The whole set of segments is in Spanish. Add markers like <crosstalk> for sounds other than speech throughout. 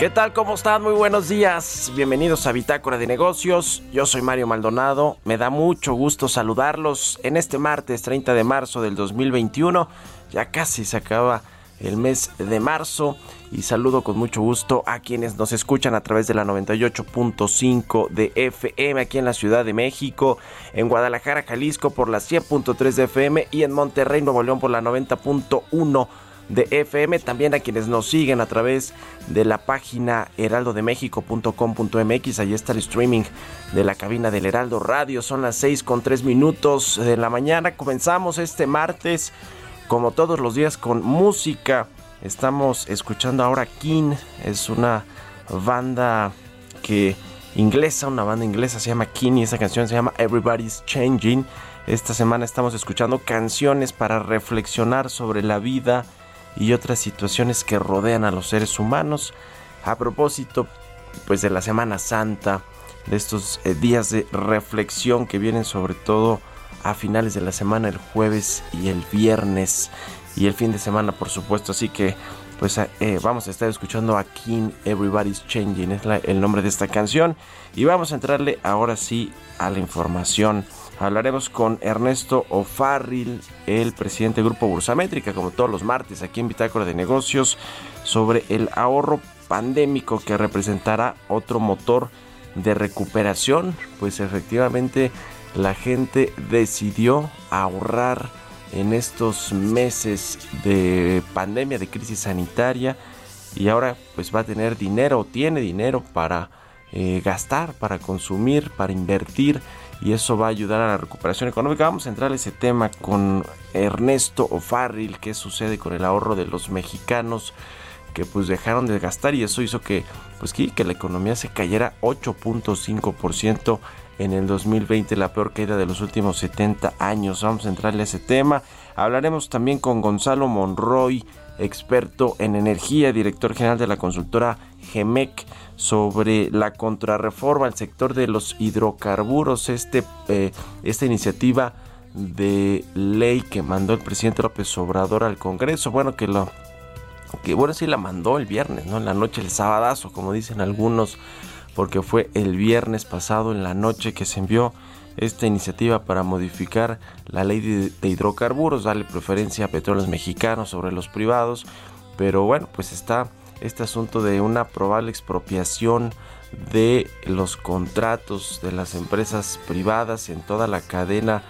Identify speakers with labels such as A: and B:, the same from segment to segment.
A: ¿Qué tal? ¿Cómo están? Muy buenos días. Bienvenidos a Bitácora de Negocios. Yo soy Mario Maldonado. Me da mucho gusto saludarlos en este martes 30 de marzo del 2021. Ya casi se acaba el mes de marzo y saludo con mucho gusto a quienes nos escuchan a través de la 98.5 de FM aquí en la Ciudad de México, en Guadalajara, Jalisco por la 100.3 de FM y en Monterrey, Nuevo León por la 90.1 de FM, también a quienes nos siguen a través de la página heraldodemexico.com.mx, ahí está el streaming de la cabina del Heraldo Radio, son las 6 con 3 minutos de la mañana, comenzamos este martes como todos los días con música, estamos escuchando ahora King, es una banda que inglesa, una banda inglesa se llama King y esa canción se llama Everybody's Changing. Esta semana estamos escuchando canciones para reflexionar sobre la vida, y otras situaciones que rodean a los seres humanos. A propósito, pues de la Semana Santa, de estos eh, días de reflexión que vienen sobre todo a finales de la semana, el jueves y el viernes y el fin de semana, por supuesto. Así que, pues eh, vamos a estar escuchando a King Everybody's Changing, es el nombre de esta canción. Y vamos a entrarle ahora sí a la información Hablaremos con Ernesto O'Farrill, el presidente del Grupo Bursamétrica, como todos los martes aquí en Bitácora de Negocios, sobre el ahorro pandémico que representará otro motor de recuperación. Pues efectivamente la gente decidió ahorrar en estos meses de pandemia, de crisis sanitaria y ahora pues va a tener dinero tiene dinero para eh, gastar, para consumir, para invertir y eso va a ayudar a la recuperación económica. Vamos a entrar a ese tema con Ernesto O'Farrill, qué sucede con el ahorro de los mexicanos que pues dejaron de gastar y eso hizo que pues que, la economía se cayera 8.5% en el 2020, la peor caída de los últimos 70 años. Vamos a entrarle a ese tema. Hablaremos también con Gonzalo Monroy, experto en energía, director general de la consultora GEMEC sobre la contrarreforma al sector de los hidrocarburos, este, eh, esta iniciativa de ley que mandó el presidente López Obrador al Congreso, bueno, que lo que bueno, sí la mandó el viernes, ¿no? En la noche, el sabadazo, como dicen algunos, porque fue el viernes pasado en la noche que se envió esta iniciativa para modificar la ley de, hidrocarburos, darle preferencia a petróleos mexicanos sobre los privados, pero bueno, pues está este asunto de una probable expropiación de los contratos de las empresas privadas en toda la cadena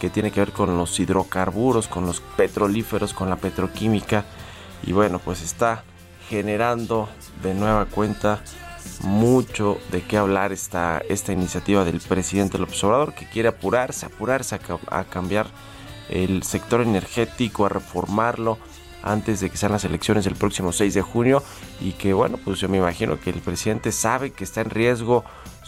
A: que tiene que ver con los hidrocarburos, con los petrolíferos, con la petroquímica. Y bueno, pues está generando de nueva cuenta mucho de qué hablar esta, esta iniciativa del presidente López Obrador que quiere apurarse, apurarse a, cambiar el sector energético, a reformarlo antes de que sean las elecciones del próximo 6 de junio. Y que bueno, pues yo me imagino que el presidente sabe que está en riesgo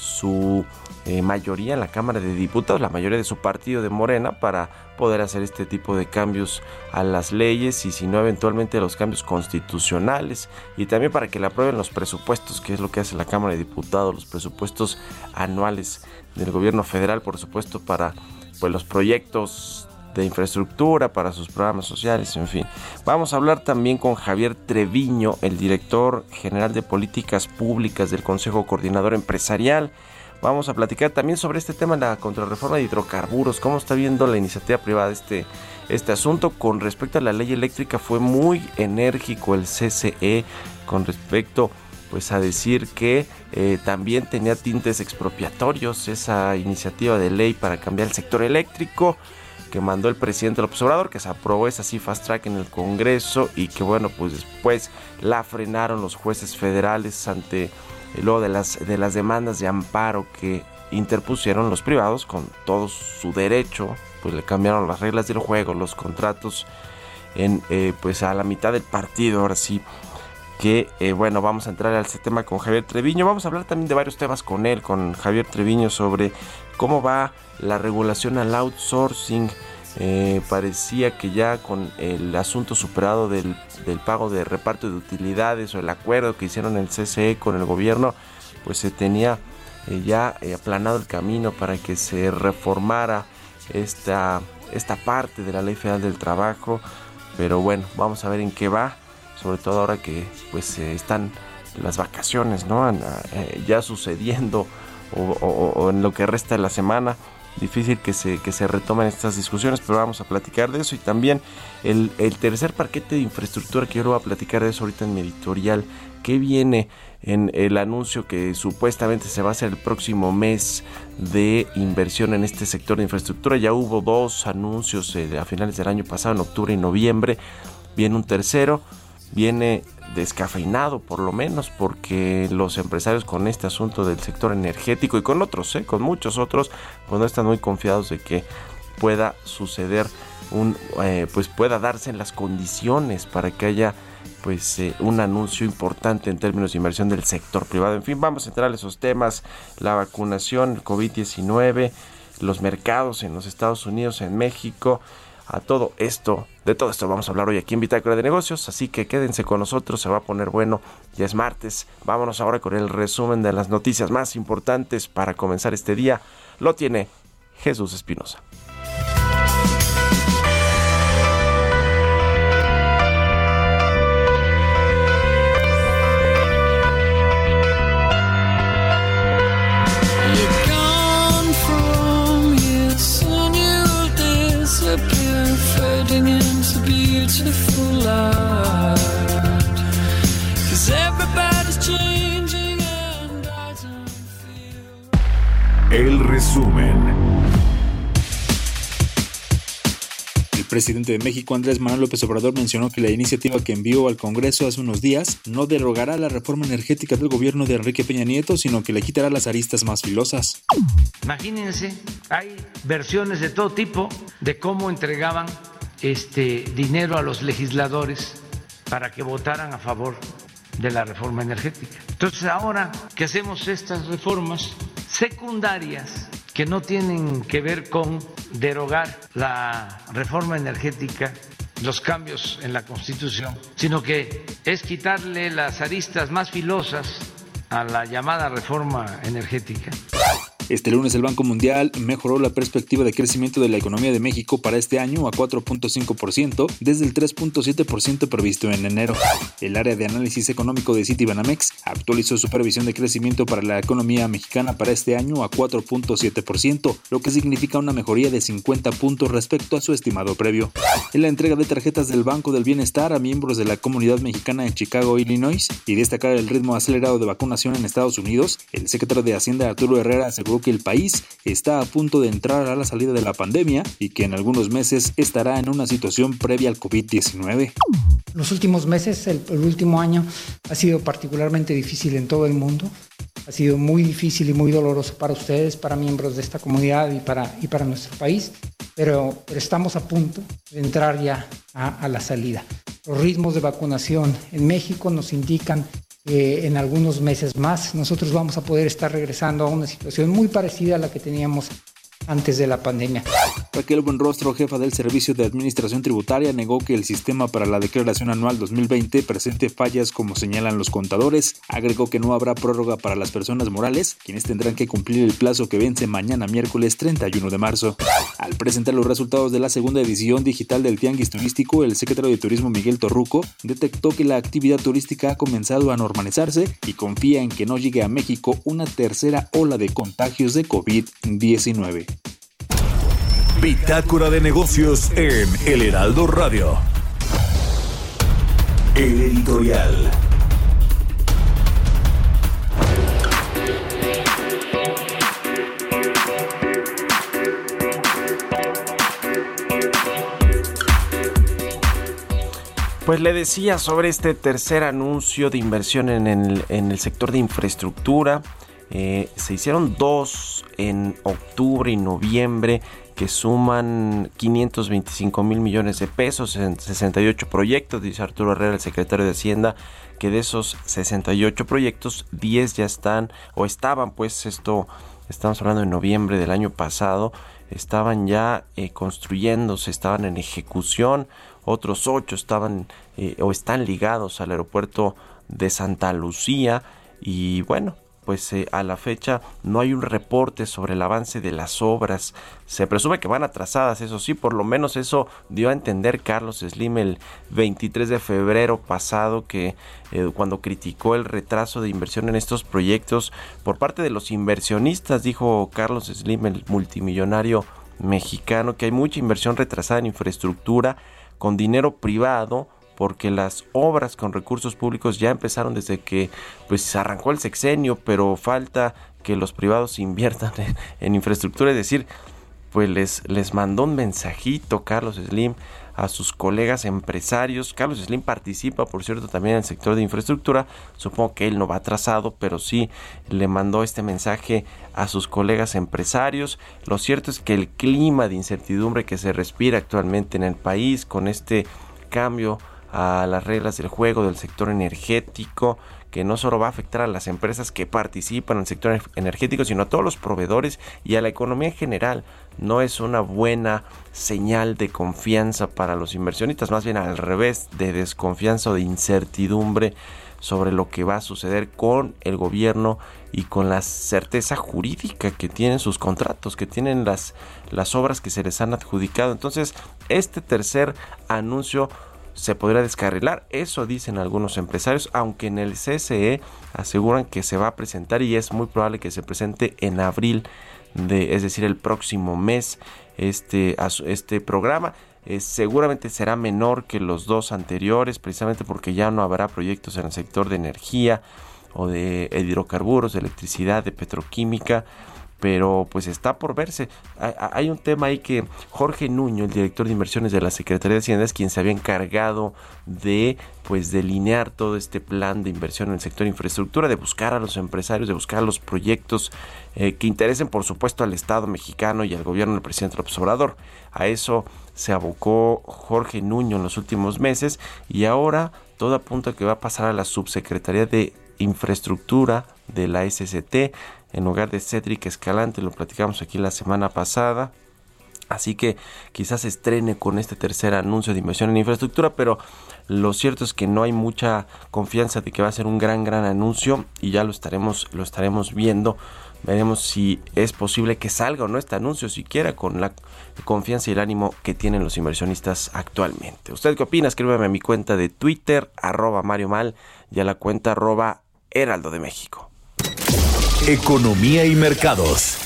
A: su eh, mayoría en la Cámara de Diputados, la mayoría de su partido de Morena, para poder hacer este tipo de cambios a las leyes y si no eventualmente los cambios constitucionales y también para que le aprueben los presupuestos, que es lo que hace la Cámara de Diputados, los presupuestos anuales del gobierno federal, por supuesto, para pues, los proyectos de infraestructura, para sus programas sociales, en fin. Vamos a hablar también con Javier Treviño, el director general de políticas públicas del Consejo Coordinador Empresarial. Vamos a platicar también sobre este tema, la contrarreforma de hidrocarburos, cómo está viendo la iniciativa privada este, este asunto. Con respecto a la ley eléctrica fue muy enérgico el CCE con respecto pues a decir que eh, también tenía tintes expropiatorios esa iniciativa de ley para cambiar el sector eléctrico que mandó el presidente López Obrador, que se aprobó esa así fast track en el Congreso y que bueno, pues después la frenaron los jueces federales ante eh, luego de las, de las demandas de amparo que interpusieron los privados con todo su derecho, pues le cambiaron las reglas del juego, los contratos en eh, pues a la mitad del partido, ahora sí que eh, bueno, vamos a entrar al tema con Javier Treviño. Vamos a hablar también de varios temas con él, con Javier Treviño, sobre cómo va la regulación al outsourcing. Eh, parecía que ya con el asunto superado del, pago de reparto de utilidades o el acuerdo que hicieron el CCE con el gobierno, pues se tenía eh, ya aplanado el camino para que se reformara esta, esta parte de la Ley Federal del Trabajo. Pero bueno, vamos a ver en qué va sobre todo ahora que pues eh, están las vacaciones, ¿no? Eh, ya sucediendo o, en lo que resta de la semana. Difícil que se, que se retomen estas discusiones, pero vamos a platicar de eso. Y también el, tercer paquete de infraestructura, que yo lo voy a platicar de eso ahorita en mi editorial, que viene en el anuncio que supuestamente se va a hacer el próximo mes de inversión en este sector de infraestructura. Ya hubo dos anuncios eh, a finales del año pasado, en octubre y noviembre. Viene un tercero viene descafeinado por lo menos porque los empresarios con este asunto del sector energético y con otros, ¿eh? con muchos otros, pues no están muy confiados de que pueda suceder un, eh, pues pueda darse las condiciones para que haya pues eh, un anuncio importante en términos de inversión del sector privado. En fin, vamos a entrar a esos temas, la vacunación, el COVID-19, los mercados en los Estados Unidos, en México a todo esto. De todo esto vamos a hablar hoy aquí en Bitácora de Negocios, así que quédense con nosotros, se va a poner bueno. Ya es martes, vámonos ahora con el resumen de las noticias más importantes para comenzar este día. Lo tiene Jesús Espinosa.
B: Presidente de México, Andrés Manuel López Obrador, mencionó que la iniciativa que envió al Congreso hace unos días no derogará la reforma energética del gobierno de Enrique Peña Nieto, sino que le quitará las aristas más filosas.
C: Imagínense, hay versiones de todo tipo de cómo entregaban este dinero a los legisladores para que votaran a favor de la reforma energética. Entonces ahora que hacemos estas reformas secundarias que no tienen que ver con derogar la reforma energética, los cambios en la Constitución, sino que es quitarle las aristas más filosas a la llamada reforma energética.
B: Este lunes el Banco Mundial mejoró la perspectiva de crecimiento de la economía de México para este año a 4.5% desde el 3.7% previsto en enero. El área de análisis económico de Citibanamex actualizó su previsión de crecimiento para la economía mexicana para este año a 4.7%, lo que significa una mejoría de 50 puntos respecto a su estimado previo. En la entrega de tarjetas del Banco del Bienestar a miembros de la comunidad mexicana en Chicago, Illinois, y destacar el ritmo acelerado de vacunación en Estados Unidos, el secretario de Hacienda Arturo Herrera aseguró que el país está a punto de entrar a la salida de la pandemia y que en algunos meses estará en una situación previa al COVID-19.
D: Los últimos meses, el, último año, ha sido particularmente difícil en todo el mundo. Ha sido muy difícil y muy doloroso para ustedes, para miembros de esta comunidad y para, y para nuestro país. pero, estamos a punto de entrar ya a, a la salida. Los ritmos de vacunación en México nos indican que en algunos meses más. Nosotros vamos a poder estar regresando a una situación muy parecida a la que teníamos antes de la pandemia.
B: Raquel Buenrostro, jefa del Servicio de Administración Tributaria, negó que el sistema para la declaración anual 2020 presente fallas como señalan los contadores. Agregó que no habrá prórroga para las personas morales, quienes tendrán que cumplir el plazo que vence mañana miércoles 31 de marzo. Al presentar los resultados de la segunda edición digital del Tianguis Turístico, el secretario de Turismo Miguel Torruco detectó que la actividad turística ha comenzado a normalizarse y confía en que no llegue a México una tercera ola de contagios de COVID-19.
E: Bitácora de negocios en El Heraldo Radio. El editorial.
A: Pues le decía sobre este tercer anuncio de inversión en el, en el sector de infraestructura. Eh, se hicieron dos en octubre y noviembre que suman 525 mil millones de pesos en 68 proyectos, dice Arturo Herrera, el secretario de Hacienda, que de esos 68 proyectos, 10 ya están o estaban, pues esto, estamos hablando de noviembre del año pasado, estaban ya eh, construyéndose, estaban en ejecución, otros 8 estaban eh, o están ligados al aeropuerto de Santa Lucía y bueno, pues eh, a la fecha no hay un reporte sobre el avance de las obras. Se presume que van atrasadas, eso sí, por lo menos eso dio a entender Carlos Slim el 23 de febrero pasado que eh, cuando criticó el retraso de inversión en estos proyectos por parte de los inversionistas, dijo Carlos Slim, el multimillonario mexicano, que hay mucha inversión retrasada en infraestructura con dinero privado porque las obras con recursos públicos ya empezaron desde que pues arrancó el sexenio, pero falta que los privados <laughs> inviertan en, infraestructura, es decir, pues les, les mandó un mensajito Carlos Slim a sus colegas empresarios. Carlos Slim participa, por cierto, también en el sector de infraestructura. Supongo que él no va atrasado, pero sí le mandó este mensaje a sus colegas empresarios. Lo cierto es que el clima de incertidumbre que se respira actualmente en el país con este cambio a las reglas del juego del sector energético, que no solo va a afectar a las empresas que participan en el sector energético, sino a todos los proveedores y a la economía en general. No es una buena señal de confianza para los inversionistas, más bien al revés, de desconfianza o de incertidumbre sobre lo que va a suceder con el gobierno y con la certeza jurídica que tienen sus contratos, que tienen las, las obras que se les han adjudicado. Entonces, este tercer anuncio se podría descarrilar. Eso dicen algunos empresarios, aunque en el CCE aseguran que se va a presentar y es muy probable que se presente en abril, de, es decir, el próximo mes, este, este programa. Eh, seguramente será menor que los dos anteriores, precisamente porque ya no habrá proyectos en el sector de energía o de hidrocarburos, de electricidad, de petroquímica pero pues está por verse. Hay un tema ahí que Jorge Nuño, el director de inversiones de la Secretaría de Hacienda, es quien se había encargado de pues delinear todo este plan de inversión en el sector de infraestructura, de buscar a los empresarios, de buscar a los proyectos eh, que interesen por supuesto al Estado mexicano y al gobierno del presidente López Obrador. A eso se abocó Jorge Nuño en los últimos meses y ahora todo apunta que va a pasar a la subsecretaría de infraestructura de la SCT en lugar de Cedric Escalante, lo platicamos aquí la semana pasada. Así que quizás estrene con este tercer anuncio de inversión en infraestructura, pero lo cierto es que no hay mucha confianza de que va a ser un gran gran anuncio y ya lo estaremos lo estaremos viendo. Veremos si es posible que salga o no este anuncio siquiera con la confianza y el ánimo que tienen los inversionistas actualmente. ¿Usted qué opina? Escríbeme a mi cuenta de Twitter, arroba Mario Mal, y a la cuenta arroba Heraldo de México.
E: Economía y mercados.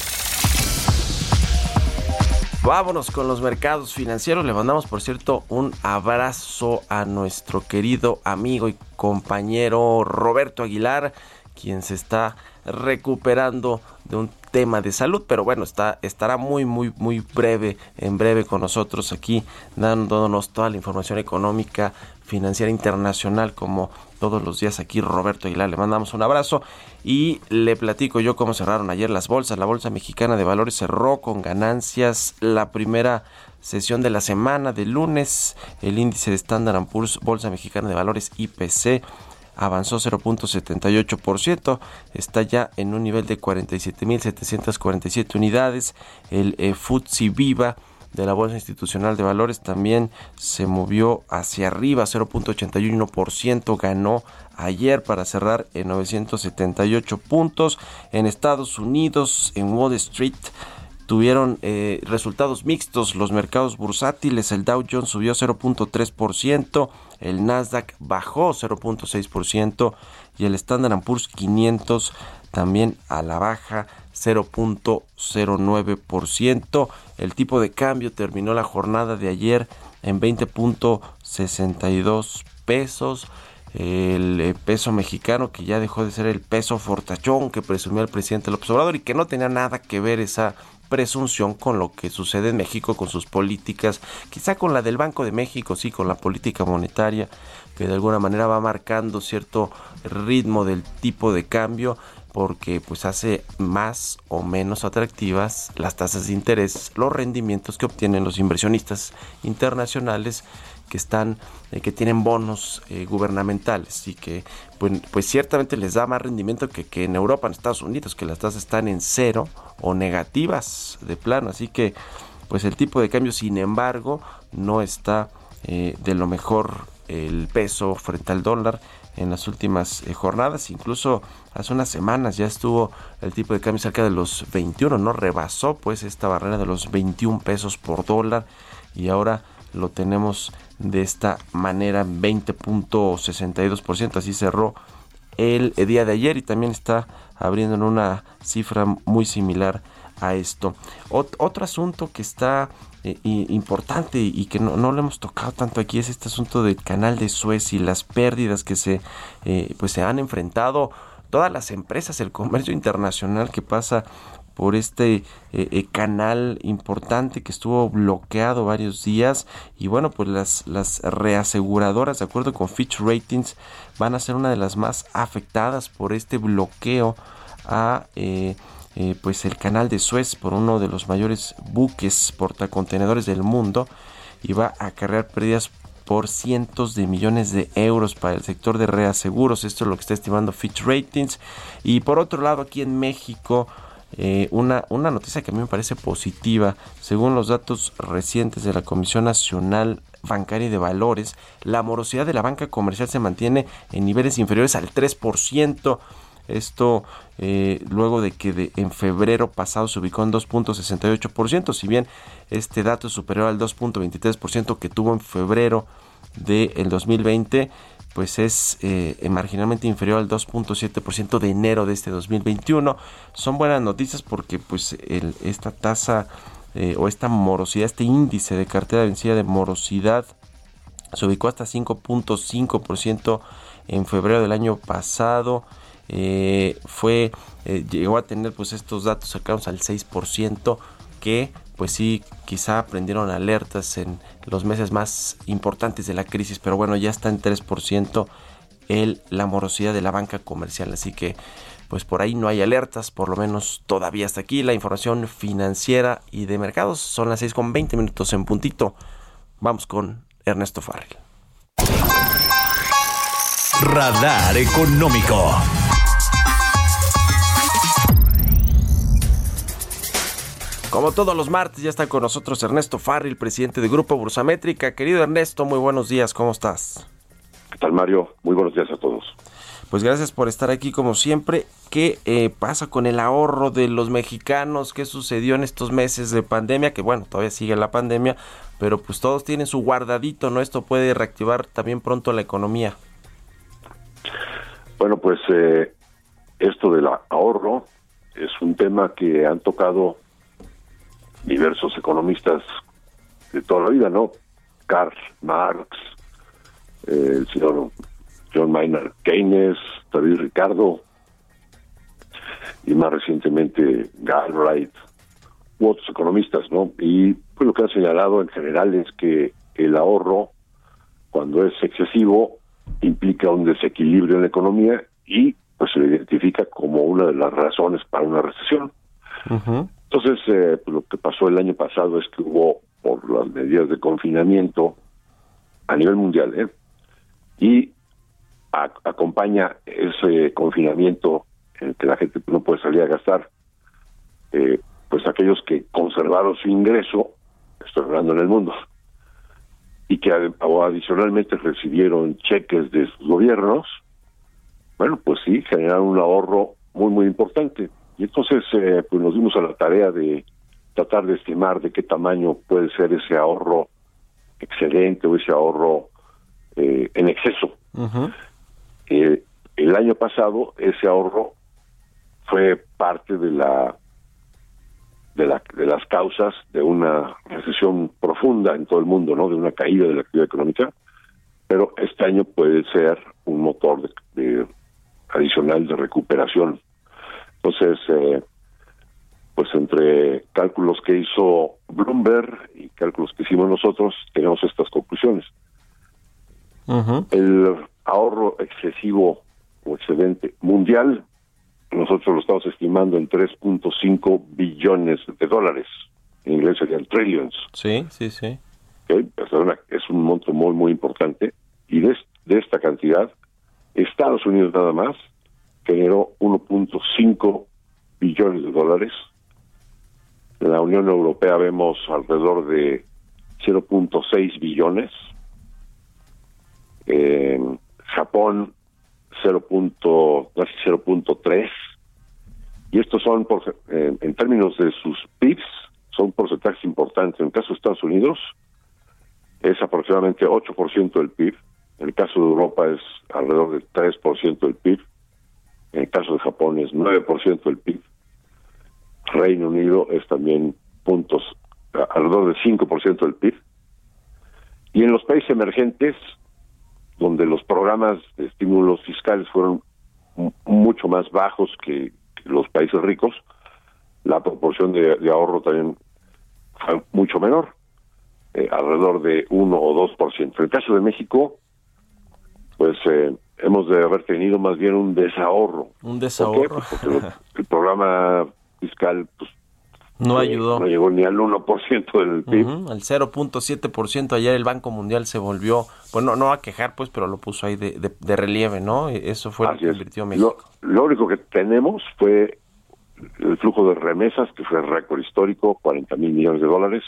A: Vámonos con los mercados financieros. Le mandamos, por cierto, un abrazo a nuestro querido amigo y compañero Roberto Aguilar, quien se está recuperando de un tema de salud, pero bueno, está, estará muy, muy, muy breve, en breve con nosotros aquí, dándonos toda la información económica, financiera internacional, como todos los días aquí, Roberto Aguilar. Le mandamos un abrazo y le platico yo cómo cerraron ayer las bolsas. La Bolsa Mexicana de Valores cerró con ganancias la primera sesión de la semana de lunes. El índice de Standard Poor's Bolsa Mexicana de Valores IPC avanzó 0.78%, está ya en un nivel de 47.747 unidades. El eh, FTSE Viva de la Bolsa Institucional de Valores también se movió hacia arriba, 0.81%, ganó ayer para cerrar en 978 puntos. En Estados Unidos, en Wall Street, tuvieron eh, resultados mixtos los mercados bursátiles. El Dow Jones subió 0.3%, el Nasdaq bajó 0.6% y el Standard Poor's 500 también a la baja 0.09%. El tipo de cambio terminó la jornada de ayer en 20.62 pesos. El eh, peso mexicano que ya dejó de ser el peso fortachón que presumió el presidente López Obrador y que no tenía nada que ver esa presunción con lo que sucede en México, con sus políticas, quizá con la del Banco de México, sí, con la política monetaria, que de alguna manera va marcando cierto ritmo del tipo de cambio porque pues hace más o menos atractivas las tasas de interés, los rendimientos que obtienen los inversionistas internacionales que están eh, que tienen bonos eh, gubernamentales y que pues, pues, ciertamente les da más rendimiento que, que en Europa, en Estados Unidos, que las tasas están en cero o negativas de plano, así que pues el tipo de cambio sin embargo no está eh, de lo mejor el peso frente al dólar en las últimas jornadas. Incluso hace unas semanas ya estuvo el tipo de cambio cerca de los 21, no rebasó pues esta barrera de los 21 pesos por dólar y ahora lo tenemos de esta manera 20.62%, así cerró el día de ayer y también está abriendo en una cifra muy similar a esto. otro asunto que está eh, importante y que no, no, lo hemos tocado tanto aquí es este asunto del canal de Suez y las pérdidas que se, eh, pues se han enfrentado todas las empresas, el comercio internacional que pasa por este eh, canal importante que estuvo bloqueado varios días y bueno pues las, las reaseguradoras de acuerdo con Fitch Ratings van a ser una de las más afectadas por este bloqueo a pues el canal de Suez por uno de los mayores buques portacontenedores del mundo y va a acarrear pérdidas por cientos de millones de euros para el sector de reaseguros. Esto es lo que está estimando Fitch Ratings. Y por otro lado, aquí en México, eh, una, una noticia que a mí me parece positiva. Según los datos recientes de la Comisión Nacional Bancaria y de Valores, la morosidad de la banca comercial se mantiene en niveles inferiores al 3%. Esto eh, luego de que en febrero pasado se ubicó en 2.68%, si bien este dato es superior al 2.23% que tuvo en febrero del 2020, pues es eh, marginalmente inferior al 2.7% de enero de este 2021. Son buenas noticias porque pues esta tasa eh, o esta morosidad, este índice de cartera vencida de morosidad se ubicó hasta 5.5% en febrero del año pasado. Eh, fue llegó a tener pues estos datos cercanos al 6% que pues sí, quizá prendieron alertas en los meses más importantes de la crisis, pero bueno, ya está en 3% el, la morosidad de la banca comercial, así que pues por ahí no hay alertas, por lo menos todavía hasta aquí. La información financiera y de mercados son las 6 con 20 minutos en puntito. Vamos con Ernesto Farrell.
E: Radar económico.
A: Como todos los martes, ya está con nosotros Ernesto Farril, presidente de Grupo Bursamétrica. Querido Ernesto, muy buenos días, ¿cómo estás?
F: ¿Qué tal, Mario? Muy buenos días a todos.
A: Pues gracias por estar aquí como siempre. ¿Qué eh, pasa con el ahorro de los mexicanos? ¿Qué sucedió en estos meses de pandemia? Que bueno, todavía sigue la pandemia, pero pues todos tienen su guardadito, ¿no? Esto puede reactivar también pronto la economía.
F: Bueno, pues eh, esto del ahorro es un tema que han tocado diversos economistas de toda la vida, ¿no? Karl Marx, eh, el señor John Maynard Keynes, David Ricardo, y más recientemente Galbraith u otros economistas, ¿no? Y pues lo que han señalado en general es que el ahorro, cuando es excesivo, implica un desequilibrio en la economía y pues se le identifica como una de las razones para una recesión. Entonces, eh, pues, lo que pasó el año pasado es que hubo, por las medidas de confinamiento a nivel mundial, ¿eh? y acompaña ese confinamiento en el que la gente no puede salir a gastar, eh, pues aquellos que conservaron su ingreso, estoy hablando en el mundo, y que adicionalmente recibieron cheques de sus gobiernos, bueno, pues sí, generaron un ahorro muy, muy importante. Y entonces, eh, pues nos dimos a la tarea de tratar de estimar de qué tamaño puede ser ese ahorro excelente o ese ahorro eh, en exceso. Eh, el año pasado ese ahorro fue parte de la de, la, de las causas de una recesión profunda en todo el mundo, ¿no? De una caída de la actividad económica, pero este año puede ser un motor de, adicional de recuperación. Entonces, eh, pues entre cálculos que hizo Bloomberg y cálculos que hicimos nosotros, tenemos estas conclusiones. El ahorro excesivo o excedente mundial nosotros lo estamos estimando en 3.5 billones de dólares. En inglés serían trillions.
A: Sí, sí, sí.
F: Es un monto muy, muy importante. Y de, de esta cantidad, Estados Unidos nada más generó 1.5 billones de dólares. En la Unión Europea vemos alrededor de 0.6 billones. En Japón 0.3 y estos son por, en términos de sus PIBs son porcentajes importantes. En el caso de Estados Unidos es aproximadamente 8% del PIB, en el caso de Europa es alrededor del 3% del PIB, en el caso de Japón es 9% del PIB, Reino Unido es también puntos alrededor del 5% del PIB, y en los países emergentes donde los programas de estímulos fiscales fueron mucho más bajos que, los países ricos, la proporción de, ahorro también fue mucho menor, eh, alrededor de 1 o 2%. En el caso de México, pues eh, hemos de haber tenido más bien un desahorro.
A: Un desahorro.
F: Porque <laughs> el programa fiscal pues,
A: no ayudó.
F: No llegó ni al 1% del PIB.
A: al 0.7%. Ayer el Banco Mundial se volvió, bueno, no a quejar, pues, pero lo puso ahí de, de, relieve, ¿no? E, eso fue lo que invirtió México.
F: Lo, único que tenemos fue el flujo de remesas, que fue récord histórico, 40 mil millones de dólares.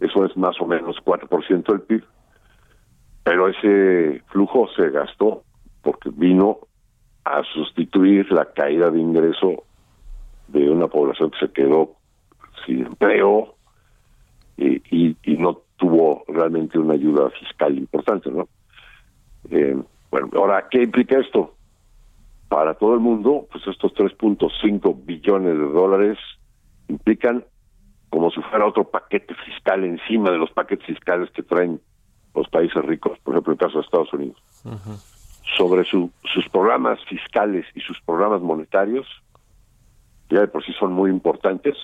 F: Eso es más o menos 4% del PIB. Pero ese flujo se gastó porque vino a sustituir la caída de ingreso de una población que se quedó sin empleo y, y, no tuvo realmente una ayuda fiscal importante, ¿no? Eh, bueno, ahora, ¿qué implica esto? Para todo el mundo, pues estos 3.5 billones de dólares implican como si fuera otro paquete fiscal encima de los paquetes fiscales que traen los países ricos, por ejemplo, el caso de Estados Unidos. Sobre su, sus programas fiscales y sus programas monetarios, ya de por sí son muy importantes,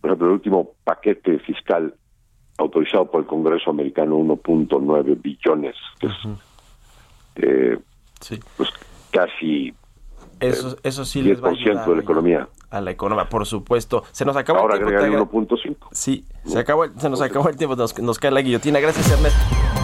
F: por ejemplo, el último paquete fiscal autorizado por el Congreso americano, 1.9 billones, que es eh, pues, casi
A: eso, eso sí les va a ayudar
F: de la economía.
A: A la economía, por supuesto. Se nos acabó
F: Ahora
A: el tiempo.
F: Ahora 1.5.
A: Sí, se, acabó, se nos acabó el tiempo, nos, nos cae la guillotina. Gracias, Ernesto.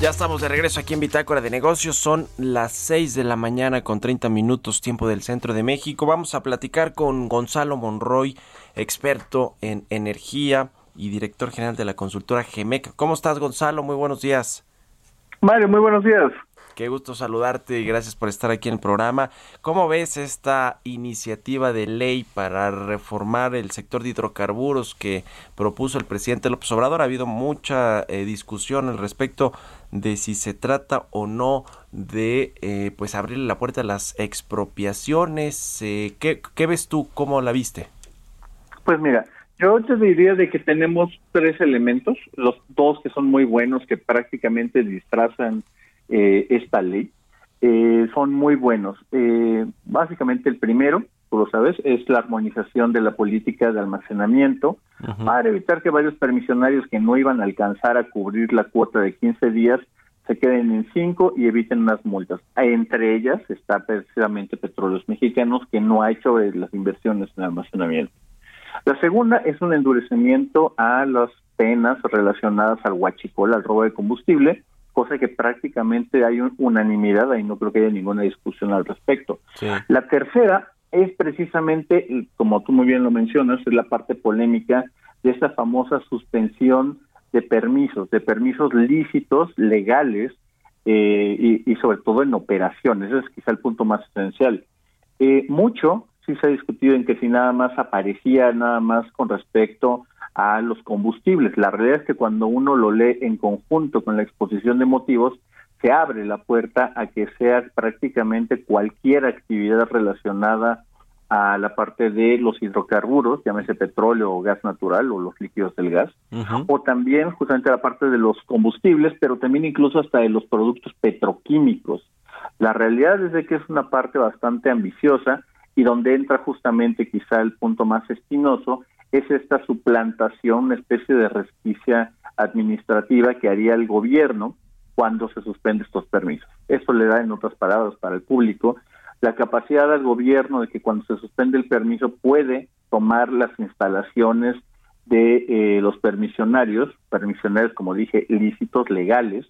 A: Ya estamos de regreso aquí en Bitácora de Negocios. Son las 6 de la mañana con 30 minutos tiempo del centro de México. Vamos a platicar con Gonzalo Monroy, experto en energía y director general de la consultora GEMEC. ¿Cómo estás, Gonzalo? Muy buenos días.
G: Mario, muy buenos días.
A: Qué gusto saludarte y gracias por estar aquí en el programa. ¿Cómo ves esta iniciativa de ley para reformar el sector de hidrocarburos que propuso el presidente López Obrador? Ha habido mucha eh, discusión al respecto de si se trata o no de eh, pues abrirle la puerta a las expropiaciones. Eh, ¿qué, ¿Qué ves tú? ¿Cómo la viste?
G: Pues mira, yo te diría de que tenemos tres elementos, los dos que son muy buenos, que prácticamente disfrazan eh, esta ley, eh, son muy buenos. Eh, básicamente el primero, tú lo sabes, es la armonización de la política de almacenamiento para evitar que varios permisionarios que no iban a alcanzar a cubrir la cuota de 15 días se queden en 5 y eviten unas multas. Entre ellas está precisamente Petróleos Mexicanos, que no ha hecho las inversiones en almacenamiento. La segunda es un endurecimiento a las penas relacionadas al huachicol, al robo de combustible, cosa que prácticamente hay unanimidad, ahí no creo que haya ninguna discusión al respecto. La tercera es precisamente, como tú muy bien lo mencionas, es la parte polémica de esta famosa suspensión de permisos, de permisos lícitos, legales, eh, y, sobre todo en operaciones. Ese es quizá el punto más esencial. Eh, mucho sí se ha discutido en que si nada más aparecía nada más con respecto a los combustibles. La realidad es que cuando uno lo lee en conjunto con la exposición de motivos, se abre la puerta a que sea prácticamente cualquier actividad relacionada a la parte de los hidrocarburos, llámese petróleo o gas natural o los líquidos del gas, o también justamente la parte de los combustibles, pero también incluso hasta de los productos petroquímicos. La realidad es de que es una parte bastante ambiciosa y donde entra justamente quizá el punto más espinoso es esta suplantación, una especie de resquicia administrativa que haría el gobierno cuando se suspende estos permisos. Eso le da, en otras palabras, para el público, la capacidad del gobierno de que cuando se suspende el permiso puede tomar las instalaciones de eh, los permisionarios, permisionarios, como dije, lícitos, legales,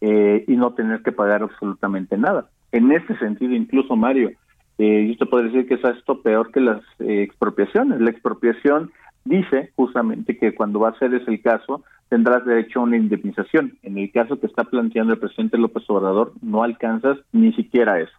G: eh, y no tener que pagar absolutamente nada. En ese sentido, incluso, Mario, eh, yo te puedo decir que es esto peor que las eh, expropiaciones. La expropiación dice justamente que cuando va a ser ese el caso, tendrás derecho a una indemnización. En el caso que está planteando el presidente López Obrador, no alcanzas ni siquiera eso.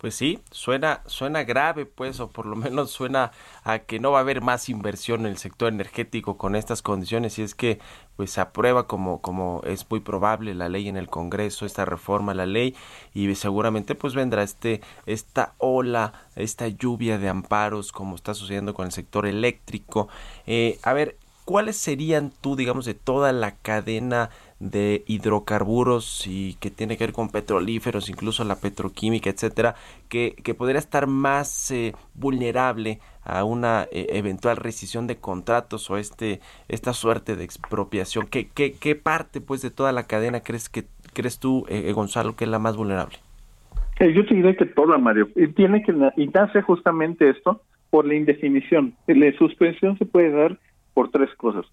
A: Pues sí, suena, suena grave, pues, o por lo menos suena a que no va a haber más inversión en el sector energético con estas condiciones, y es que pues se aprueba como, como es muy probable la ley en el Congreso, esta reforma a la ley, y seguramente pues vendrá este, esta ola, esta lluvia de amparos, como está sucediendo con el sector eléctrico. Eh, a ver, ¿cuáles serían tú, digamos, de toda la cadena de hidrocarburos y que tiene que ver con petrolíferos, incluso la petroquímica, etcétera, que, que podría estar más eh, vulnerable a una eh, eventual rescisión de contratos o este esta suerte de expropiación. ¿Qué, qué, qué parte pues de toda la cadena crees que crees tú, eh, Gonzalo, que es la más vulnerable?
G: yo te diré que toda, Mario. Y tiene que y nace justamente esto por la indefinición. La suspensión se puede dar por tres cosas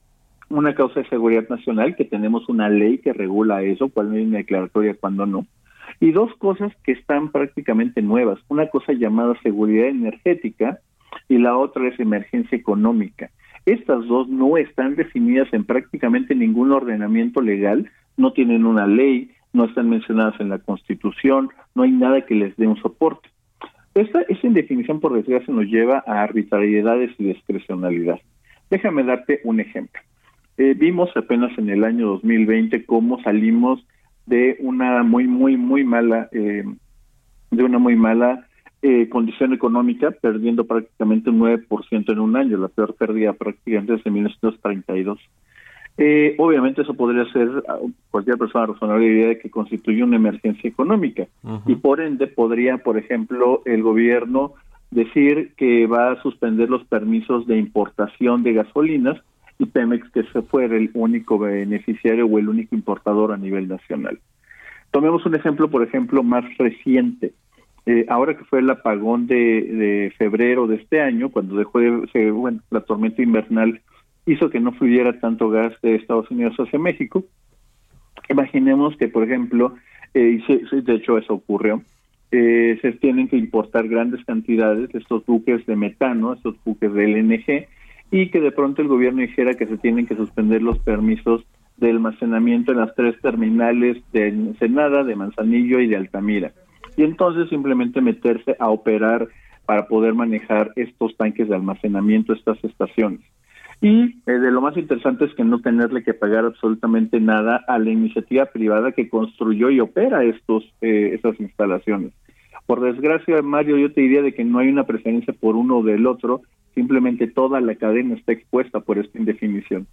G: una causa de seguridad nacional, que tenemos una ley que regula eso, cuál es una declaratoria, cuándo no. Y dos cosas que están prácticamente nuevas. Una cosa llamada seguridad energética y la otra es emergencia económica. Estas dos no están definidas en prácticamente ningún ordenamiento legal, no tienen una ley, no están mencionadas en la Constitución, no hay nada que les dé un soporte. Esta, esa indefinición, por desgracia, nos lleva a arbitrariedades y discrecionalidad. Déjame darte un ejemplo. Eh, vimos apenas en el año 2020 cómo salimos de una muy, muy, muy mala, eh, de una muy mala eh, condición económica, perdiendo prácticamente un 9% en un año, la peor pérdida prácticamente desde 1932. Eh, obviamente eso podría ser, cualquier persona razonable diría que constituye una emergencia económica y por ende podría, por ejemplo, el gobierno decir que va a suspender los permisos de importación de gasolinas y Pemex que se fuera el único beneficiario o el único importador a nivel nacional. Tomemos un ejemplo, por ejemplo, más reciente. Eh, ahora que fue el apagón de, febrero de este año, cuando dejó de, bueno, la tormenta invernal hizo que no fluyera tanto gas de Estados Unidos hacia México. Imaginemos que, por ejemplo, eh, de hecho eso ocurrió, eh, se tienen que importar grandes cantidades de estos buques de metano, estos buques de LNG, y que de pronto el gobierno dijera que se tienen que suspender los permisos de almacenamiento en las tres terminales de Ensenada, de Manzanillo y de Altamira. Y entonces simplemente meterse a operar para poder manejar estos tanques de almacenamiento, estas estaciones. Y eh, de lo más interesante es que no tenerle que pagar absolutamente nada a la iniciativa privada que construyó y opera estos eh, estas instalaciones. Por desgracia, Mario, yo te diría de que no hay una preferencia por uno o del otro, simplemente toda la cadena está expuesta por esta indefinición.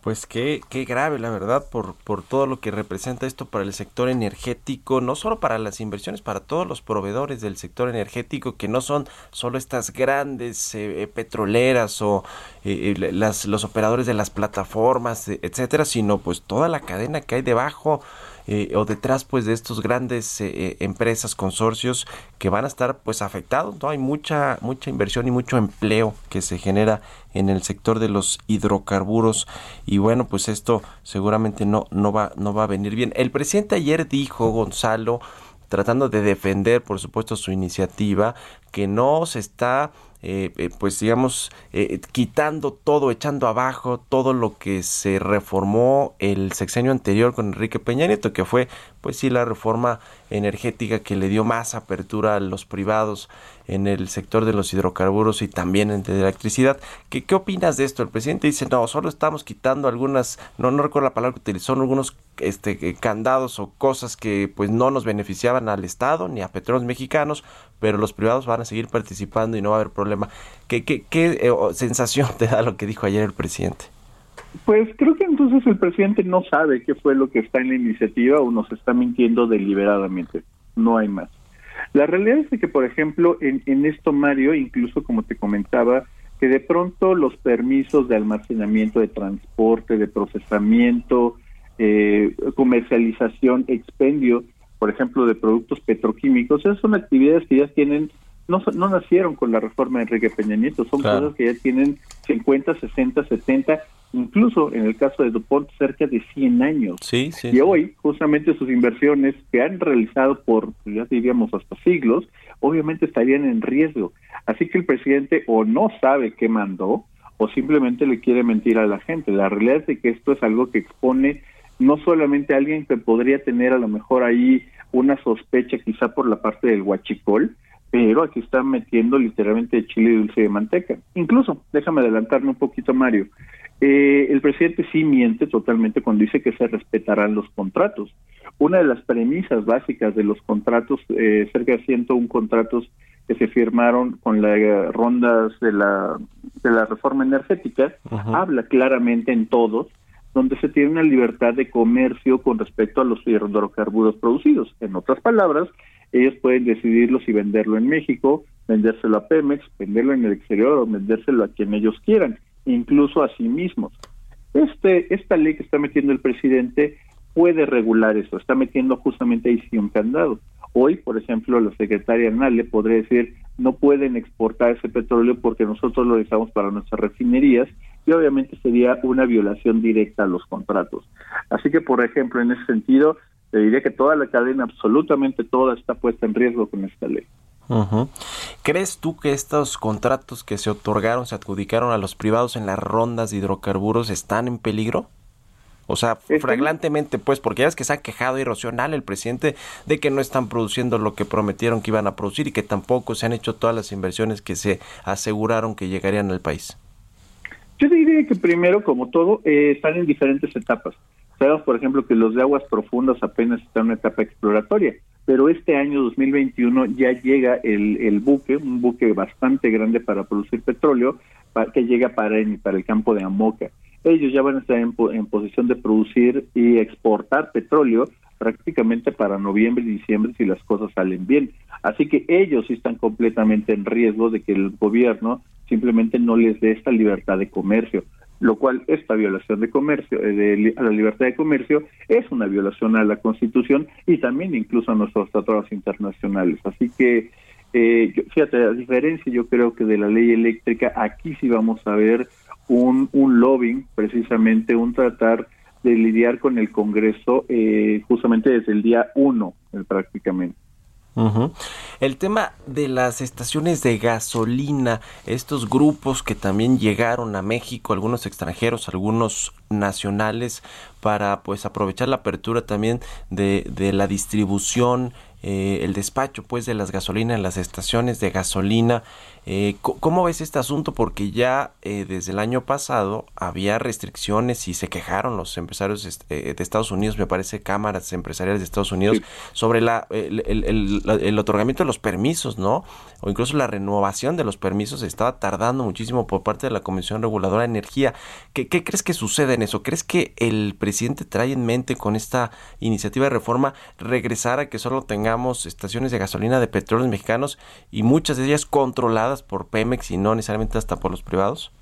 A: Pues qué, qué grave, la verdad, por, por todo lo que representa esto para el sector energético, no solo para las inversiones, para todos los proveedores del sector energético, que no son solo estas grandes eh, eh, petroleras o eh, las, los operadores de las plataformas, etcétera, sino pues toda la cadena que hay debajo eh, o detrás pues de estos grandes eh, eh, empresas, consorcios que van a estar pues afectados, ¿no? Hay mucha, mucha inversión y mucho empleo que se genera en el sector de los hidrocarburos y bueno pues esto seguramente no, no, va, no va a venir bien. El presidente ayer dijo, Gonzalo, tratando de defender por supuesto su iniciativa, que no se está eh, eh, pues digamos, eh, quitando todo, echando abajo todo lo que se reformó el sexenio anterior con Enrique Peña Nieto, que fue, pues sí, la reforma energética que le dio más apertura a los privados en el sector de los hidrocarburos y también en de la electricidad. ¿Qué, ¿Qué opinas de esto? El presidente dice, no, solo estamos quitando algunas, no, no recuerdo la palabra que utilizó, algunos este, candados o cosas que pues no nos beneficiaban al Estado ni a petróleos mexicanos, pero los privados van a seguir participando y no va a haber problema. ¿Qué, qué, qué eh, sensación <laughs> te da lo que dijo ayer el presidente?
G: Pues creo que entonces el presidente no sabe qué fue lo que está en la iniciativa o nos está mintiendo deliberadamente. No hay más. La realidad es que, por ejemplo, en, en esto, Mario, incluso como te comentaba, que de pronto los permisos de almacenamiento, de transporte, de procesamiento, eh, comercialización, expendio, por ejemplo, de productos petroquímicos, esas son actividades que ya tienen, no, no nacieron con la reforma de Enrique Peña Nieto, son cosas que ya tienen 50, 60, 70, incluso en el caso de DuPont cerca de 100 años.
A: Sí, sí,
G: y hoy, justamente sus inversiones que han realizado por, ya diríamos, hasta siglos, obviamente estarían en riesgo. Así que el presidente o no sabe qué mandó, o simplemente le quiere mentir a la gente. La realidad es que esto es algo que expone no solamente alguien que podría tener a lo mejor ahí una sospecha quizá por la parte del huachicol, pero aquí están metiendo literalmente chile dulce de manteca. Incluso, déjame adelantarme un poquito, Mario, eh, el presidente sí miente totalmente cuando dice que se respetarán los contratos. Una de las premisas básicas de los contratos, eh, cerca de 101 contratos que se firmaron con las eh, rondas de la, de la reforma energética, habla claramente en todos donde se tiene una libertad de comercio con respecto a los hidrocarburos producidos. En otras palabras, ellos pueden decidirlo si venderlo en México, vendérselo a Pemex, venderlo en el exterior o vendérselo a quien ellos quieran, incluso a sí mismos. Este, esta ley que está metiendo el presidente puede regular eso, está metiendo justamente ahí un candado. Hoy, por ejemplo, la secretaria Nale podría decir, no pueden exportar ese petróleo porque nosotros lo usamos para nuestras refinerías y obviamente sería una violación directa a los contratos. Así que, por ejemplo, en ese sentido, te diría que toda la cadena, absolutamente toda, está puesta en riesgo con esta ley.
A: ¿Crees tú que estos contratos que se otorgaron, se adjudicaron a los privados en las rondas de hidrocarburos están en peligro? O sea, fraglantemente, pues, porque ya es que se ha quejado irracional el presidente de que no están produciendo lo que prometieron que iban a producir y que tampoco se han hecho todas las inversiones que se aseguraron que llegarían al país.
G: Yo diría que primero, como todo, eh, están en diferentes etapas. Sabemos, por ejemplo, que los de aguas profundas apenas están en una etapa exploratoria, pero este año 2021 ya llega el, el buque, un buque bastante grande para producir petróleo, que llega para, el campo de Amoca. Ellos ya van a estar en, posición de producir y exportar petróleo prácticamente para noviembre y diciembre si las cosas salen bien. Así que ellos están completamente en riesgo de que el gobierno simplemente no les dé esta libertad de comercio, lo cual esta violación de comercio, eh, de, a la libertad de comercio, es una violación a la Constitución y también incluso a nuestros tratados internacionales. Así que, eh, fíjate, a diferencia yo creo que de la ley eléctrica, aquí sí vamos a ver un, un lobbying, precisamente un tratar de lidiar con el Congreso eh, justamente desde el día uno, eh, prácticamente.
A: El tema de las estaciones de gasolina, estos grupos que también llegaron a México, algunos extranjeros, algunos nacionales, para pues aprovechar la apertura también de, de la distribución eh, el despacho pues de las gasolinas en las estaciones de gasolina. Eh, ¿Cómo ves este asunto? Porque ya eh, desde el año pasado había restricciones y se quejaron los empresarios este, de Estados Unidos, me parece cámaras empresariales de Estados Unidos, sobre la, el, otorgamiento de los permisos, ¿no? O incluso la renovación de los permisos estaba tardando muchísimo por parte de la Comisión Reguladora de Energía. ¿Qué, qué crees que sucede en eso? ¿Crees que el presidente trae en mente con esta iniciativa de reforma regresar a que solo tenga estaciones de gasolina de petróleos mexicanos y muchas de ellas controladas por Pemex y no necesariamente hasta por los privados?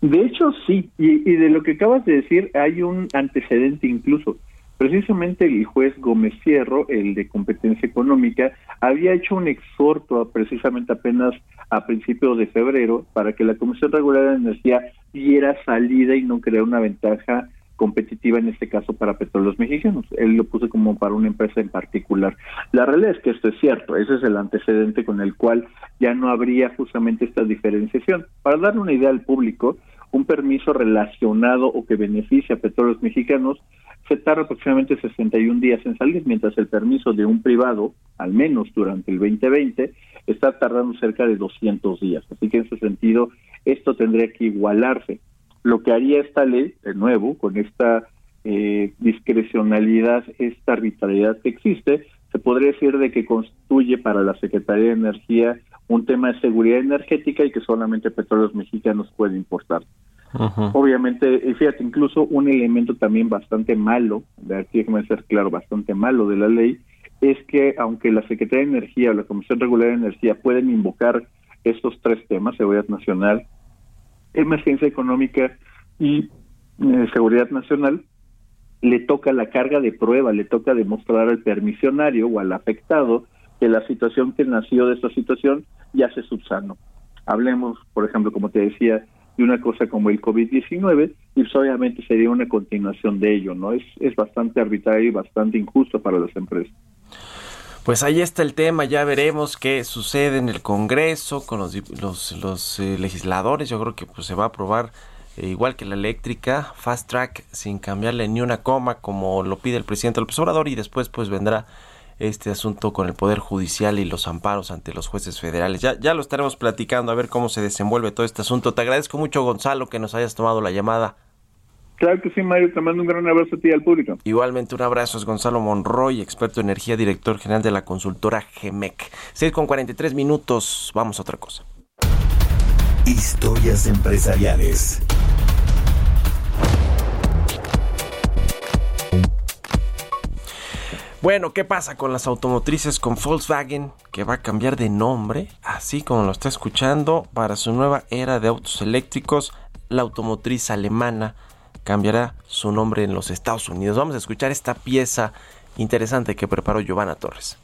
G: De hecho, sí. Y, de lo que acabas de decir, hay un antecedente incluso. Precisamente el juez Gómez Fierro, el de competencia económica, había hecho un exhorto precisamente apenas a principios de febrero para que la Comisión Regular de Energía diera salida y no creara una ventaja competitiva en este caso para petróleos mexicanos. Él lo puso como para una empresa en particular. La realidad es que esto es cierto, ese es el antecedente con el cual ya no habría justamente esta diferenciación. Para darle una idea al público, un permiso relacionado o que beneficia a petróleos mexicanos se tarda aproximadamente 61 días en salir, mientras el permiso de un privado, al menos durante el 2020, está tardando cerca de 200 días. Así que en ese sentido, esto tendría que igualarse lo que haría esta ley, de nuevo, con esta eh, discrecionalidad, esta arbitrariedad que existe, se podría decir de que constituye para la Secretaría de Energía un tema de seguridad energética y que solamente petróleos mexicanos pueden importar. Obviamente, y fíjate, incluso un elemento también bastante malo, de aquí déjame ser claro, bastante malo de la ley, es que aunque la Secretaría de Energía o la Comisión Regular de Energía pueden invocar estos tres temas, seguridad nacional, emergencia económica y eh, seguridad nacional, le toca la carga de prueba, le toca demostrar al permisionario o al afectado que la situación que nació de esta situación ya se subsanó. Hablemos, por ejemplo, como te decía, de una cosa como el COVID-19 y pues, obviamente sería una continuación de ello, ¿no? Es, es bastante arbitrario y bastante injusto para las empresas.
A: Pues ahí está el tema, ya veremos qué sucede en el Congreso con los, los, los eh, legisladores. Yo creo que pues, se va a aprobar eh, igual que la eléctrica, fast track, sin cambiarle ni una coma, como lo pide el presidente López Obrador, y después pues vendrá este asunto con el Poder Judicial y los amparos ante los jueces federales. Ya, ya lo estaremos platicando a ver cómo se desenvuelve todo este asunto. Te agradezco mucho, Gonzalo, que nos hayas tomado la llamada.
G: Claro que sí, Mario, te mando un gran abrazo a ti y al público.
A: Igualmente un abrazo, es Gonzalo Monroy, experto en energía, director general de la consultora GEMEC. 6 con 43 minutos, vamos a otra cosa.
E: Historias empresariales.
A: Bueno, ¿qué pasa con las automotrices con Volkswagen que va a cambiar de nombre, así como lo está escuchando, para su nueva era de autos eléctricos? La automotriz alemana cambiará su nombre en los Estados Unidos. Vamos a escuchar esta pieza interesante que preparó Giovanna Torres.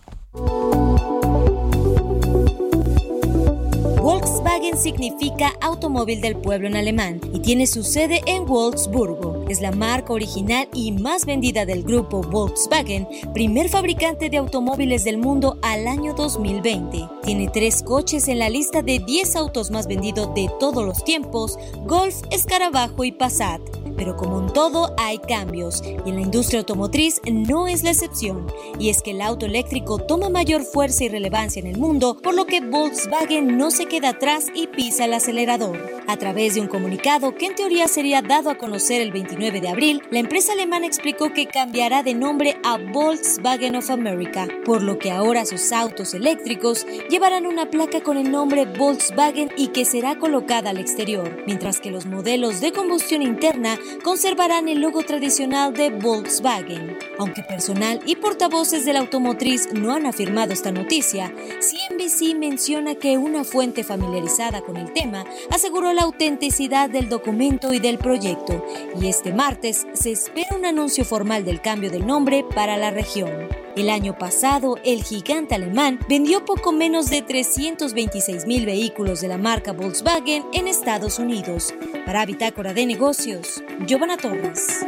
H: Volkswagen significa automóvil del pueblo en alemán y tiene su sede en Wolfsburgo. Es la marca original y más vendida del grupo Volkswagen, primer fabricante de automóviles del mundo al año 2020. Tiene tres coches en la lista de 10 autos más vendidos de todos los tiempos, Golf, Escarabajo y Passat pero como en todo hay cambios y en la industria automotriz no es la excepción. Y es que el auto eléctrico toma mayor fuerza y relevancia en el mundo, por lo que Volkswagen no se queda atrás y pisa el acelerador. A través de un comunicado que en teoría sería dado a conocer el 29 de abril, la empresa alemana explicó que cambiará de nombre a Volkswagen of America, por lo que ahora sus autos eléctricos llevarán una placa con el nombre Volkswagen y que será colocada al exterior, mientras que los modelos de combustión interna conservarán el logo tradicional de Volkswagen. Aunque personal y portavoces de la automotriz no han afirmado esta noticia, CNBC menciona que una fuente familiarizada con el tema aseguró la autenticidad del documento y del proyecto, y este martes se espera un anuncio formal del cambio del nombre para la región. El año pasado, el gigante alemán vendió poco menos de 326 mil vehículos de la marca Volkswagen en Estados Unidos. Para Bitácora de Negocios, Giovanna Torres.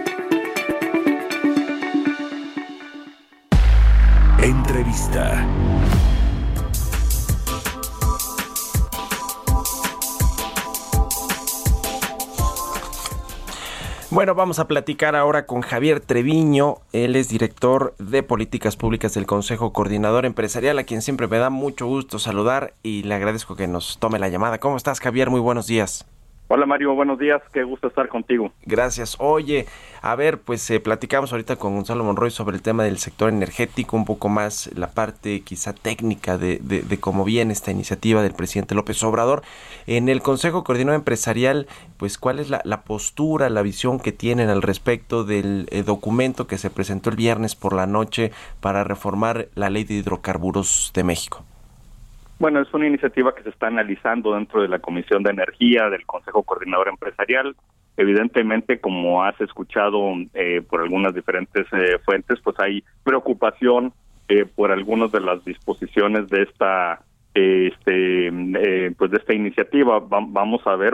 E: Entrevista.
A: Bueno, vamos a platicar ahora con Javier Treviño. Él es director de políticas públicas del Consejo Coordinador Empresarial, a quien siempre me da mucho gusto saludar y le agradezco que nos tome la llamada. ¿Cómo estás, Javier? Muy buenos días.
I: Hola Mario, buenos días, qué gusto estar contigo.
A: Gracias. Oye, a ver, pues eh, platicamos ahorita con Gonzalo Monroy sobre el tema del sector energético, un poco más la parte quizá técnica de, de, cómo viene esta iniciativa del presidente López Obrador. En el Consejo Coordinador Empresarial, pues cuál es la, postura, la visión que tienen al respecto del eh, documento que se presentó el viernes por la noche para reformar la ley de hidrocarburos de México.
I: Bueno, es una iniciativa que se está analizando dentro de la Comisión de Energía del Consejo Coordinador Empresarial. Evidentemente, como has escuchado eh, por algunas diferentes eh, fuentes, pues hay preocupación eh, por algunas de las disposiciones de esta este pues de esta iniciativa. vamos a ver,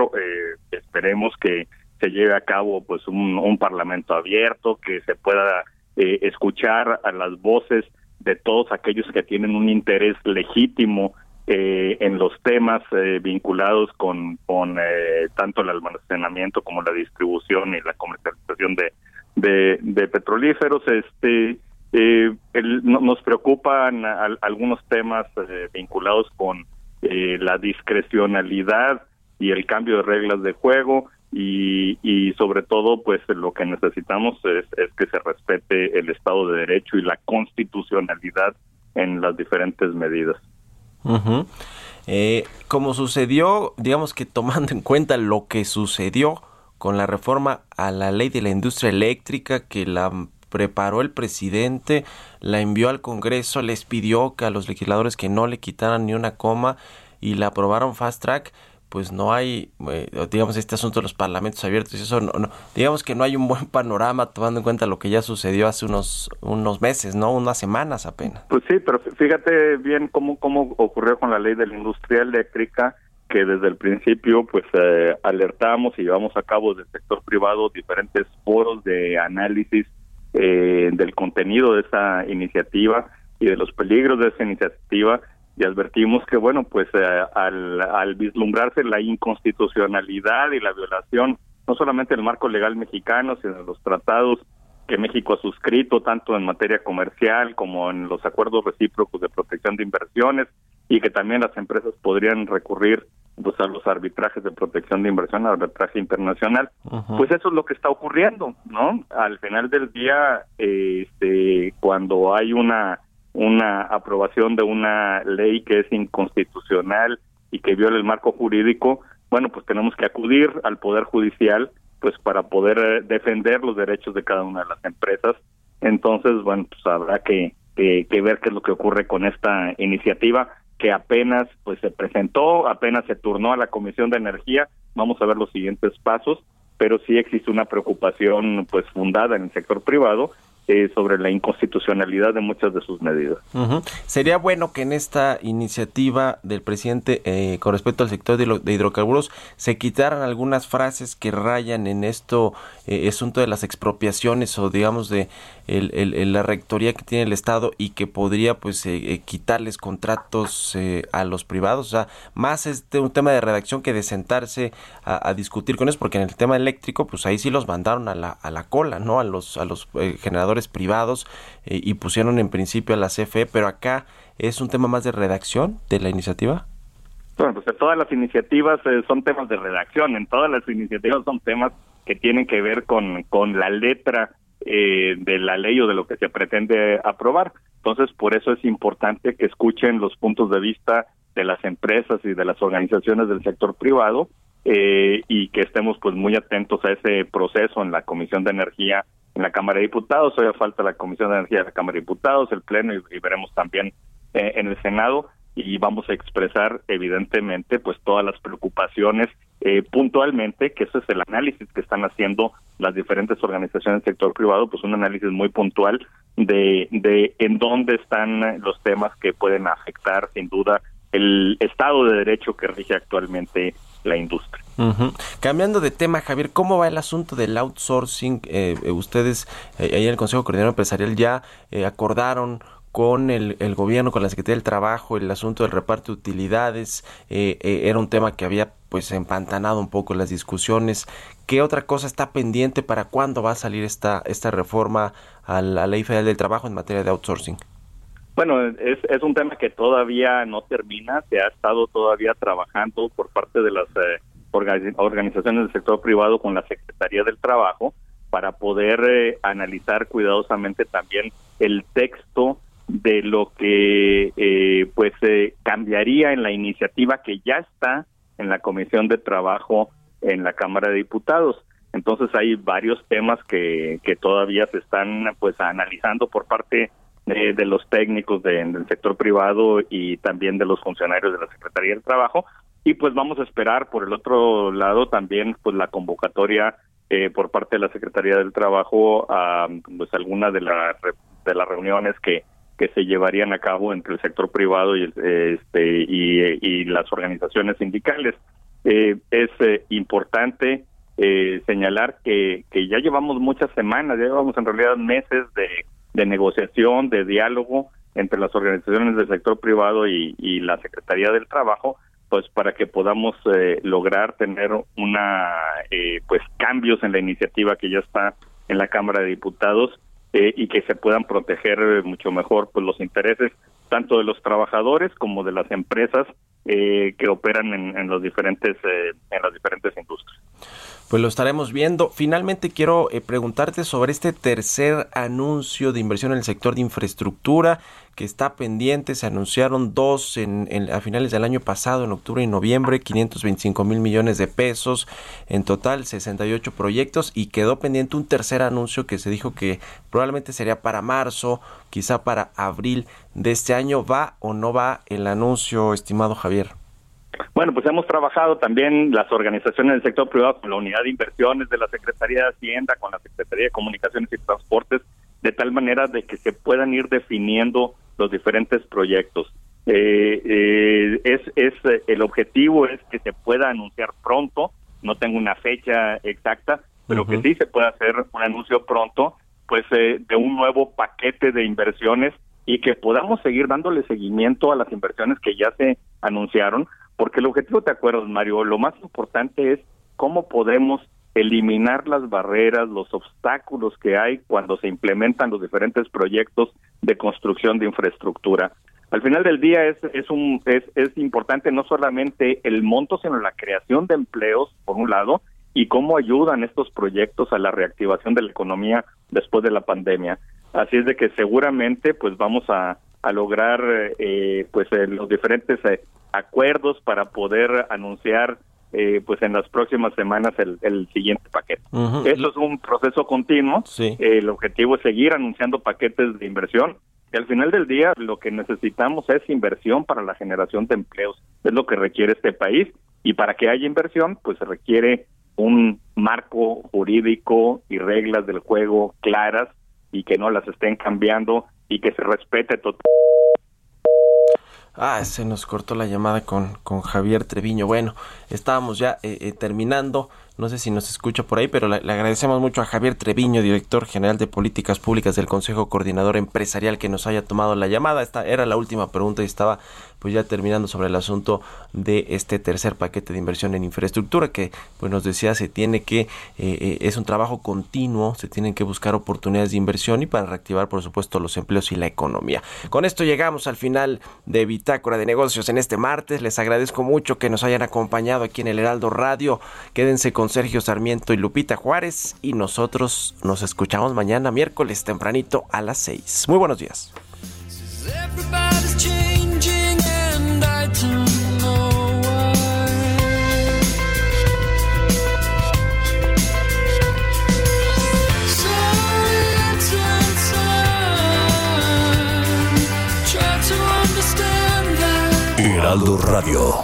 I: esperemos que se lleve a cabo pues un, un parlamento abierto, que se pueda escuchar a las voces de todos aquellos que tienen un interés legítimo eh, en los temas eh, vinculados con, con eh, tanto el almacenamiento como la distribución y la comercialización de, de, petrolíferos. Este, nos preocupan algunos temas vinculados con la discrecionalidad y el cambio de reglas de juego y, y sobre todo pues lo que necesitamos es, es que se respete el Estado de Derecho y la constitucionalidad en las diferentes medidas.
A: Eh, como sucedió, digamos que tomando en cuenta lo que sucedió con la reforma a la ley de la industria eléctrica que la preparó el presidente, la envió al Congreso, les pidió que a los legisladores que no le quitaran ni una coma y la aprobaron fast track pues no hay, eh, digamos, este asunto de los parlamentos abiertos y eso, no, digamos que no hay un buen panorama tomando en cuenta lo que ya sucedió hace unos, unos meses, ¿no? Unas semanas apenas.
I: Pues sí, pero fíjate bien cómo, cómo ocurrió con la ley de la industria eléctrica, que desde el principio pues eh, alertamos y llevamos a cabo del sector privado diferentes foros de análisis eh, del contenido de esa iniciativa y de los peligros de esa iniciativa y advertimos que, bueno, pues eh, al, al vislumbrarse la inconstitucionalidad y la violación no solamente del marco legal mexicano, sino de los tratados que México ha suscrito, tanto en materia comercial como en los acuerdos recíprocos de protección de inversiones, y que también las empresas podrían recurrir pues, a los arbitrajes de protección de inversión, al arbitraje internacional. Pues eso es lo que está ocurriendo, ¿no? Al final del día, este, cuando hay una una aprobación de una ley que es inconstitucional y que viola el marco jurídico, bueno, pues tenemos que acudir al Poder Judicial pues para poder eh, defender los derechos de cada una de las empresas. Entonces, bueno, pues habrá que, que, ver qué es lo que ocurre con esta iniciativa que apenas pues se presentó, apenas se turnó a la Comisión de Energía. Vamos a ver los siguientes pasos, pero sí existe una preocupación pues fundada en el sector privado eh, sobre la inconstitucionalidad de muchas de sus medidas.
A: Sería bueno que en esta iniciativa del presidente eh, con respecto al sector de, hidrocarburos se quitaran algunas frases que rayan en esto, eh, asunto de las expropiaciones o digamos de la rectoría que tiene el Estado y que podría pues quitarles contratos a los privados. O sea, más es un tema de redacción que de sentarse a, discutir con eso, porque en el tema eléctrico pues ahí sí los mandaron a la, a la cola, ¿no? A los, a los generadores privados eh, y pusieron en principio a la CFE, pero acá es un tema más de redacción de la iniciativa.
I: Bueno, pues todas las iniciativas eh, son temas de redacción, en todas las iniciativas son temas que tienen que ver con, con la letra eh, de la ley o de lo que se pretende aprobar. Entonces, por eso es importante que escuchen los puntos de vista de las empresas y de las organizaciones del sector privado y que estemos pues muy atentos a ese proceso en la Comisión de Energía en la Cámara de Diputados, hoy falta la Comisión de Energía de la Cámara de Diputados, el Pleno y, veremos también eh, en el Senado y vamos a expresar evidentemente pues todas las preocupaciones eh, puntualmente, que ese es el análisis que están haciendo las diferentes organizaciones del sector privado, pues un análisis muy puntual de, de en dónde están los temas que pueden afectar sin duda el Estado de Derecho que rige actualmente la industria.
A: Cambiando de tema, Javier, ¿cómo va el asunto del outsourcing? Eh, eh, ustedes eh, ahí en el Consejo Coordinador Empresarial ya acordaron con el, gobierno, con la Secretaría del Trabajo, el asunto del reparto de utilidades, era un tema que había pues empantanado un poco las discusiones. ¿Qué otra cosa está pendiente para cuándo va a salir esta, esta reforma a la Ley Federal del Trabajo en materia de outsourcing?
I: Bueno, es, es un tema que todavía no termina, se ha estado todavía trabajando por parte de las eh, organizaciones del sector privado con la Secretaría del Trabajo para poder eh, analizar cuidadosamente también el texto de lo que eh, pues cambiaría en la iniciativa que ya está en la Comisión de Trabajo en la Cámara de Diputados. Entonces hay varios temas que, que todavía se están pues analizando por parte de, los técnicos del sector privado y también de los funcionarios de la Secretaría del Trabajo y pues vamos a esperar por el otro lado también pues la convocatoria eh, por parte de la Secretaría del Trabajo a pues alguna de, la, de las reuniones que que se llevarían a cabo entre el sector privado y este y, las organizaciones sindicales. Eh, es eh, importante señalar que, ya llevamos muchas semanas, ya llevamos en realidad meses de, de negociación, de diálogo entre las organizaciones del sector privado y, y la Secretaría del Trabajo, pues para que podamos eh, lograr tener una eh, pues cambios en la iniciativa que ya está en la Cámara de Diputados eh, y que se puedan proteger mucho mejor pues los intereses tanto de los trabajadores como de las empresas que operan en, en los diferentes en las diferentes industrias.
A: Pues lo estaremos viendo. Finalmente quiero eh, preguntarte sobre este tercer anuncio de inversión en el sector de infraestructura que está pendiente. Se anunciaron dos en, a finales del año pasado, en octubre y noviembre, 525 mil millones de pesos. En total, 68 proyectos y quedó pendiente un tercer anuncio que se dijo que probablemente sería para marzo, quizá para abril de este año. ¿Va o no va el anuncio, estimado Javier?
I: Bueno, pues hemos trabajado también las organizaciones del sector privado con la unidad de inversiones de la Secretaría de Hacienda, con la Secretaría de Comunicaciones y Transportes, de tal manera de que se puedan ir definiendo los diferentes proyectos. Eh, eh, es, es el objetivo es que se pueda anunciar pronto. No tengo una fecha exacta, pero que sí se pueda hacer un anuncio pronto, pues eh, de un nuevo paquete de inversiones y que podamos seguir dándole seguimiento a las inversiones que ya se anunciaron, porque el objetivo, te acuerdas, Mario, lo más importante es cómo podemos eliminar las barreras, los obstáculos que hay cuando se implementan los diferentes proyectos de construcción de infraestructura. Al final del día es, es, un, es, es importante no solamente el monto, sino la creación de empleos, por un lado, y cómo ayudan estos proyectos a la reactivación de la economía después de la pandemia. Así es de que seguramente pues vamos a, a lograr eh, pues eh, los diferentes eh, acuerdos para poder anunciar eh, pues en las próximas semanas el, siguiente paquete. Eso es un proceso continuo. el objetivo es seguir anunciando paquetes de inversión. Y al final del día lo que necesitamos es inversión para la generación de empleos. Es lo que requiere este país. Y para que haya inversión, pues se requiere un marco jurídico y reglas del juego claras y que no las estén cambiando y que se respete totalmente
A: Ah, se nos cortó la llamada con, con Javier Treviño. Bueno, estábamos ya eh, eh, terminando. No sé si nos escucha por ahí, pero le, agradecemos mucho a Javier Treviño, director general de Políticas Públicas del Consejo Coordinador Empresarial, que nos haya tomado la llamada. Esta era la última pregunta y estaba pues ya terminando sobre el asunto de este tercer paquete de inversión en infraestructura que pues nos decía se tiene que eh, eh, es un trabajo continuo se tienen que buscar oportunidades de inversión y para reactivar por supuesto los empleos y la economía. Con esto llegamos al final de Bitácora de Negocios en este martes. Les agradezco mucho que nos hayan acompañado aquí en el Heraldo Radio. Quédense con Sergio Sarmiento y Lupita Juárez y nosotros nos escuchamos mañana miércoles tempranito a las 6 muy buenos días.
E: Heraldo Radio.